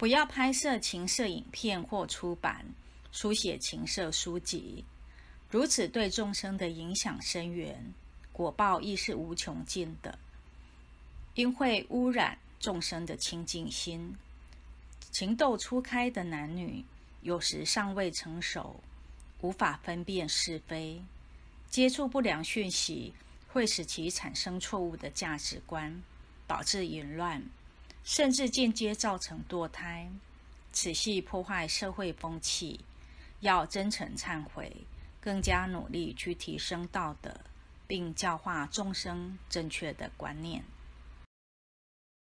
不要拍摄情色影片或出版、书写情色书籍，如此对众生的影响深远，果报亦是无穷尽的，因会污染众生的清净心。情窦初开的男女，有时尚未成熟，无法分辨是非，接触不良讯息，会使其产生错误的价值观，导致淫乱。甚至间接造成堕胎，此系破坏社会风气。要真诚忏悔，更加努力去提升道德，并教化众生正确的观念。